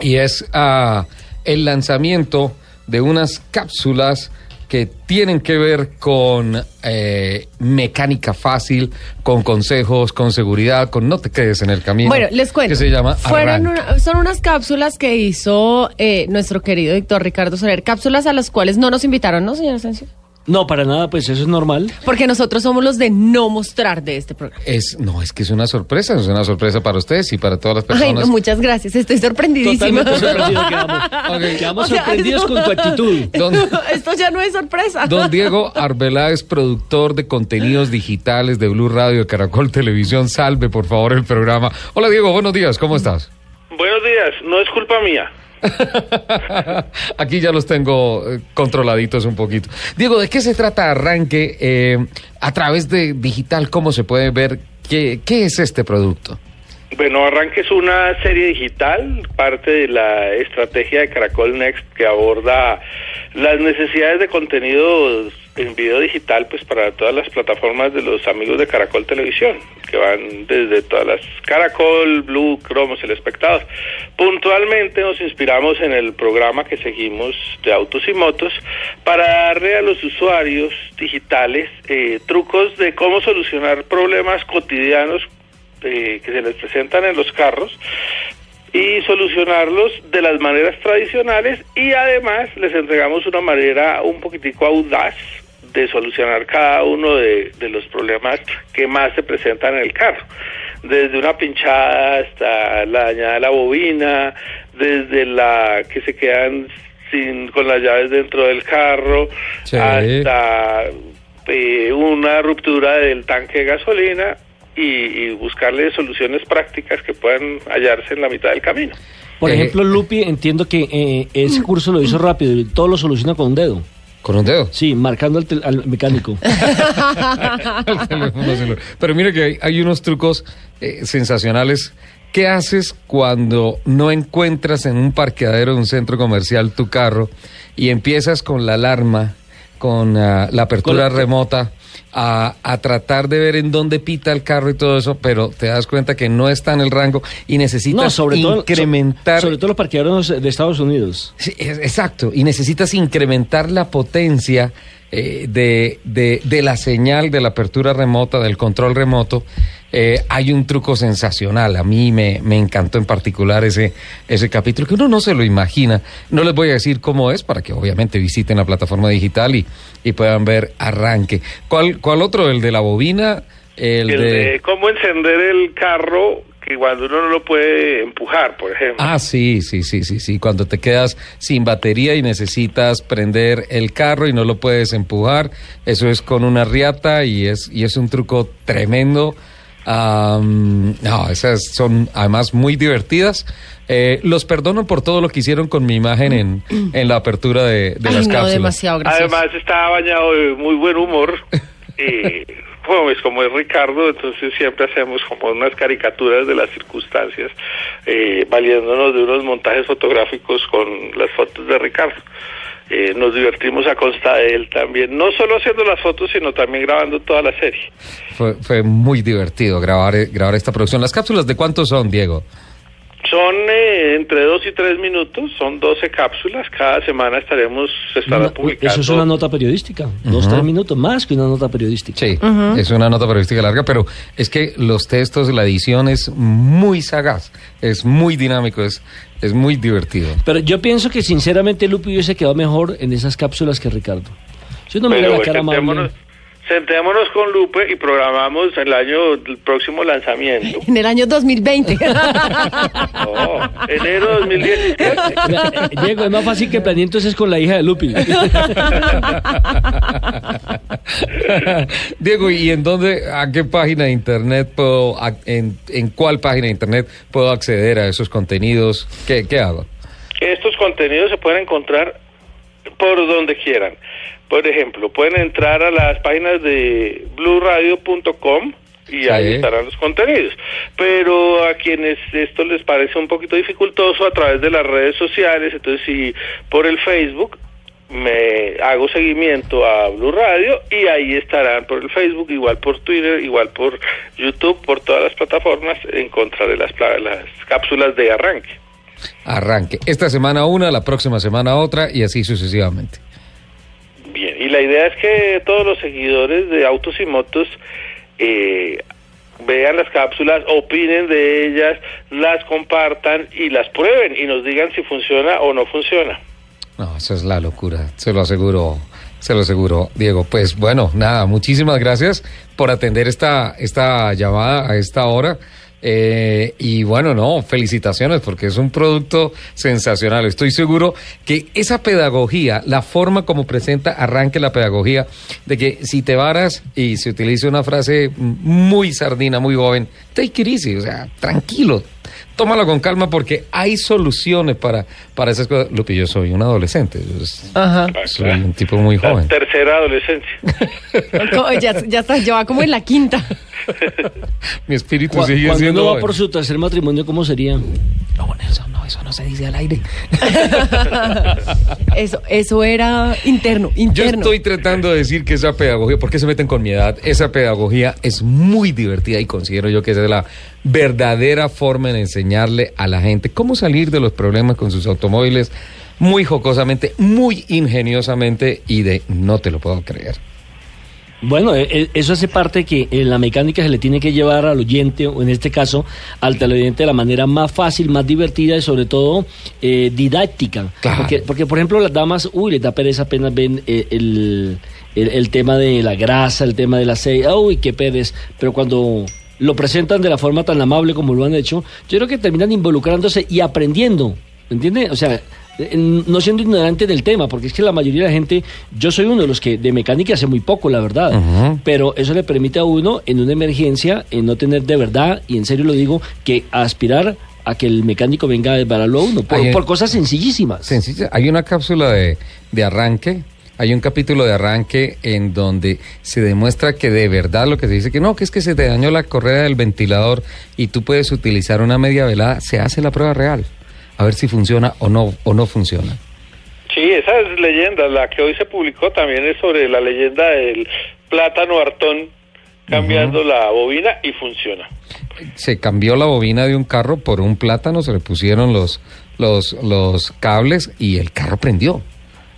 y es ah, el lanzamiento de unas cápsulas que tienen que ver con eh, mecánica fácil, con consejos, con seguridad, con no te quedes en el camino. Bueno, les cuento. Que se llama Fueron una- son unas cápsulas que hizo eh, nuestro querido Víctor Ricardo Soler. Cápsulas a las cuales no nos invitaron, ¿no, señor Asensio? No, para nada, pues eso es normal. Porque nosotros somos los de no mostrar de este programa. Es, no, es que es una sorpresa, es una sorpresa para ustedes y para todas las Ay, personas. no, muchas gracias. Estoy sorprendidísima. Totalmente sorprendidos quedamos. Quedamos O sea, sorprendidos eso- con tu actitud. Don, Esto ya no es sorpresa. don Diego Arbeláez, productor de contenidos digitales de Blue Radio, de Caracol Televisión, salve por favor el programa. Hola Diego, buenos días, ¿cómo estás? Buenos días, no es culpa mía. Aquí ya los tengo eh, controladitos un poquito. Diego, ¿de qué se trata Arranque eh, a través de digital? ¿Cómo se puede ver qué, qué es este producto? Bueno, Arranque es una serie digital, parte de la estrategia de Caracol Next que aborda las necesidades de contenidos en video digital pues para todas las plataformas de los amigos de Caracol Televisión, que van desde todas las Caracol, Blue, Cromos, El Espectador. Puntualmente nos inspiramos en el programa que seguimos de Autos y Motos para darle a los usuarios digitales eh, trucos de cómo solucionar problemas cotidianos eh, que se les presentan en los carros y solucionarlos de las maneras tradicionales y además les entregamos una manera un poquitico audaz de solucionar cada uno de, de los problemas que más se presentan en el carro desde una pinchada hasta la dañada de la bobina desde la que se quedan sin con las llaves dentro del carro Sí. hasta eh, una ruptura del tanque de gasolina y, y buscarle soluciones prácticas que puedan hallarse en la mitad del camino. Por Eh, ejemplo, Lupi, entiendo que eh, ese curso lo hizo rápido y todo lo soluciona con un dedo. Con un dedo. Sí, marcando al, mecánico. El teléfono celular. Pero mire que hay, hay unos trucos eh, sensacionales. ¿Qué haces cuando no encuentras en un parqueadero de un centro comercial tu carro y empiezas con la alarma, con ah, la apertura Con la- remota, a, a tratar de ver en dónde pita el carro y todo eso, pero te das cuenta que no está en el rango y necesitas No, sobre todo, incrementar... so- sobre todo los parqueaderos de Estados Unidos. Sí, es- exacto, y necesitas incrementar la potencia eh, de, de- de la señal de la apertura remota, del control remoto. Eh, hay un truco sensacional, a mí me, me encantó en particular ese, ese capítulo, que uno no se lo imagina. No les voy a decir cómo es, para que obviamente visiten la plataforma digital y, y puedan ver arranque. ¿Cuál, ¿Cuál otro? ¿El de la bobina? El, El de... de cómo encender el carro que cuando uno no lo puede empujar, por ejemplo. Ah, sí, sí, sí, sí, sí. Cuando te quedas sin batería y necesitas prender el carro y no lo puedes empujar, eso es con una riata y es, y es un truco tremendo. Am, no, esas son además muy divertidas. Eh, los perdono por todo lo que hicieron con mi imagen en, en la apertura de, de Ay, las no, cápsulas. demasiado. Además está bañado de muy buen humor. y como es, como es Ricardo, entonces siempre hacemos como unas caricaturas de las circunstancias, eh, valiéndonos de unos montajes fotográficos con las fotos de Ricardo. Eh, nos divertimos a costa de él también, no solo haciendo las fotos, sino también grabando toda la serie. Fue, fue muy divertido grabar, eh, grabar esta producción. ¿Las cápsulas de cuánto son, Diego? Son eh, entre dos y tres minutos, son 12 cápsulas, cada semana estaremos, se estará Una- publicando. eso es una nota periodística. Dos, tres minutos más que una nota periodística. Sí, es una nota periodística larga, pero es que los textos, la edición es muy sagaz, es muy dinámico, es, es muy divertido. Pero yo pienso que sinceramente Lupi hubiese quedado mejor en esas cápsulas que Ricardo. Si uno me Pero la cara amable. Sentémonos, con Lupe y programamos el año el próximo lanzamiento. En el año 2020. No, enero 2017. Vea, eh, Diego, es más fácil que planeé entonces con la hija de Lupi. Diego, ¿y en dónde, a qué página de internet puedo, a- en, en cuál página de internet puedo acceder a esos contenidos? ¿Qué, qué hago? los contenidos se pueden encontrar por donde quieran. Por ejemplo, pueden entrar a las páginas de blueradio.com y ahí estarán los contenidos. Pero a quienes esto les parece un poquito dificultoso a través de las redes sociales, entonces si por el Facebook me hago seguimiento a Blue Radio y ahí estarán por el Facebook, igual por Twitter, igual por YouTube, por todas las plataformas en contra de las, las cápsulas de arranque. Arranque. Esta semana una, la próxima semana otra y así sucesivamente. Y la idea es que todos los seguidores de Autos y Motos eh, vean las cápsulas, opinen de ellas, las compartan y las prueben y nos digan si funciona o no funciona. No, eso es la locura, se lo aseguro, se lo aseguro, Diego. Pues bueno, nada, muchísimas gracias por atender esta, esta llamada a esta hora. Eh, y bueno, no, felicitaciones porque es un producto sensacional. Estoy seguro que esa pedagogía, la forma como presenta arranque la pedagogía, de que si te varas y se utiliza una frase muy sardina, muy joven, take it easy, o sea, tranquilo, tómalo con calma porque hay soluciones para, para esas cosas. Lupi, yo soy un adolescente, Ajá. soy un tipo muy La joven. tercera adolescencia. Ya, ya está, ya va como en la quinta. Mi espíritu Cu- sigue Cuando siendo uno va por su tercer matrimonio, ¿cómo sería? No, Nelson, no, eso no se dice al aire. Eso, eso era interno, Yo interno. estoy tratando de decir que esa pedagogía, ¿por qué se meten con mi edad? Esa pedagogía es muy divertida y considero yo que esa es la verdadera forma en enseñarle a la gente cómo salir de los problemas con sus automóviles muy jocosamente, muy ingeniosamente y de no te lo puedo creer. Bueno, eh, eh, eso hace parte que en la mecánica se le tiene que llevar al oyente, o en este caso al televidente, de la manera más fácil, más divertida y sobre todo eh, didáctica. Claro. Porque, porque, por ejemplo, las damas, uy, les da pereza apenas ven eh, el, el, el tema de la grasa, el tema de la aceite, uy, qué pereza. Pero cuando lo presentan de la forma tan amable como lo han hecho, yo creo que terminan involucrándose y aprendiendo, ¿entiende? O sea, eh, no siendo ignorante del tema, porque es que la mayoría de la gente, yo soy uno de los que de mecánica hace muy poco, la verdad, pero eso le permite a uno en una emergencia, en no tener de verdad, y en serio lo digo, que aspirar a que el mecánico venga a desbararlo a uno, por, por cosas sencillísimas. Sencilla. Hay una cápsula de, de arranque, hay un capítulo de arranque en donde se demuestra que de verdad lo que se dice que no, que es que se te dañó la correa del ventilador y tú puedes utilizar una media velada, se hace la prueba real. A ver si funciona o no, o no funciona. Sí, esa es leyenda. La que hoy se publicó también es sobre la leyenda del plátano hartón cambiando la bobina y funciona. Se cambió la bobina de un carro por un plátano, se le pusieron los, los, los cables y el carro prendió.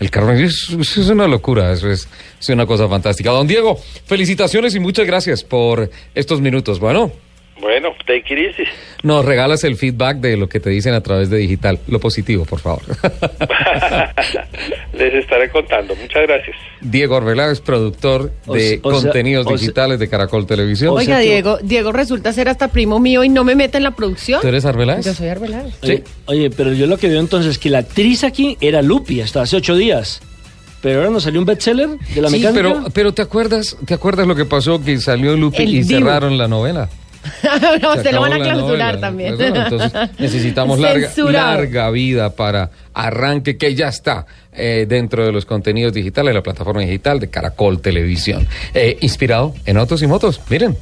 El carro prendió. Eso es una locura, eso es, es una cosa fantástica. Don Diego, felicitaciones y muchas gracias por estos minutos. Bueno. Bueno, take it easy. Nos regalas el feedback de lo que te dicen a través de digital. Lo positivo, por favor. Les estaré contando. Muchas gracias. Diego Arbeláez, es productor de se- o sea- contenidos o digitales de Caracol Televisión. o sea Oiga, Diego, Diego resulta ser hasta primo mío y no me mete en la producción. ¿Tú eres Arbeláez? Yo soy Arbeláez. Oye, oye, pero yo lo que veo entonces es que la actriz aquí era Lupi hasta hace ocho días. Pero ahora nos salió un bestseller de la Sí, mecánica. pero, pero ¿te acuerdas, ¿te acuerdas lo que pasó? Que salió Lupi El y Divo. cerraron la novela. no, Se se lo van a clausurar novela, también. Entonces necesitamos larga, larga vida para arranque que ya está eh, dentro de los contenidos digitales, la plataforma digital de Caracol Televisión. Eh, inspirado en autos y motos. Miren,